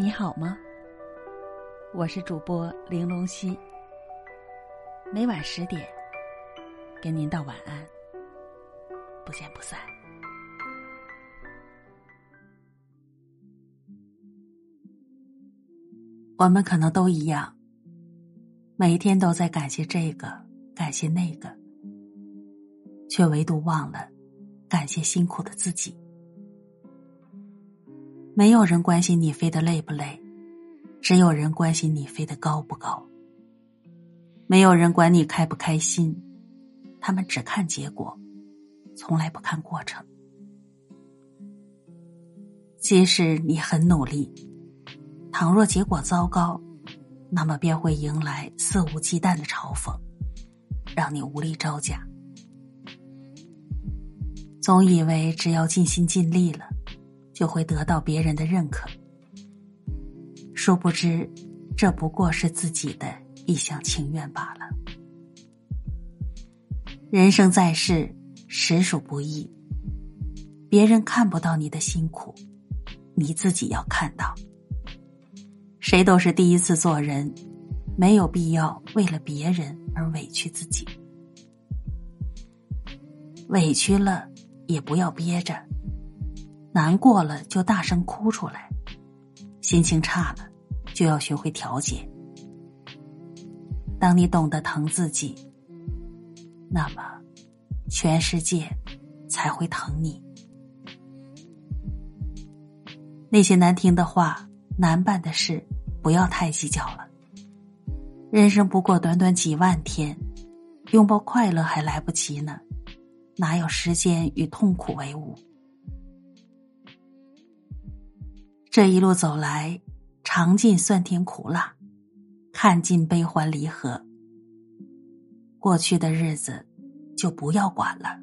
你好吗？我是主播玲珑溪，每晚十点跟您道晚安，不见不散。我们可能都一样，每天都在感谢这个，感谢那个，却唯独忘了感谢辛苦的自己。没有人关心你飞得累不累，只有人关心你飞得高不高。没有人管你开不开心，他们只看结果，从来不看过程。即使你很努力，倘若结果糟糕，那么便会迎来肆无忌惮的嘲讽，让你无力招架。总以为只要尽心尽力了。就会得到别人的认可，殊不知，这不过是自己的一厢情愿罢了。人生在世，实属不易。别人看不到你的辛苦，你自己要看到。谁都是第一次做人，没有必要为了别人而委屈自己。委屈了，也不要憋着。难过了就大声哭出来，心情差了就要学会调节。当你懂得疼自己，那么全世界才会疼你。那些难听的话、难办的事，不要太计较了。人生不过短短几万天，拥抱快乐还来不及呢，哪有时间与痛苦为伍？这一路走来，尝尽酸甜苦辣，看尽悲欢离合。过去的日子就不要管了，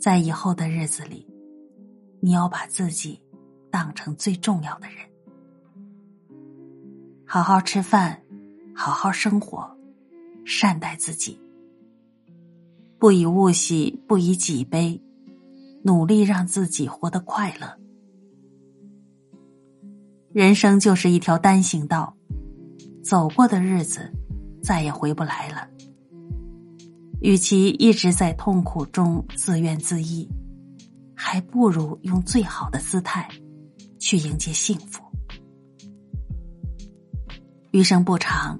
在以后的日子里，你要把自己当成最重要的人，好好吃饭，好好生活，善待自己，不以物喜，不以己悲，努力让自己活得快乐。人生就是一条单行道，走过的日子再也回不来了。与其一直在痛苦中自怨自艾，还不如用最好的姿态去迎接幸福。余生不长，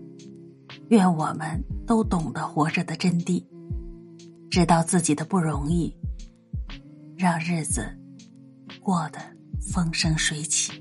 愿我们都懂得活着的真谛，知道自己的不容易，让日子过得风生水起。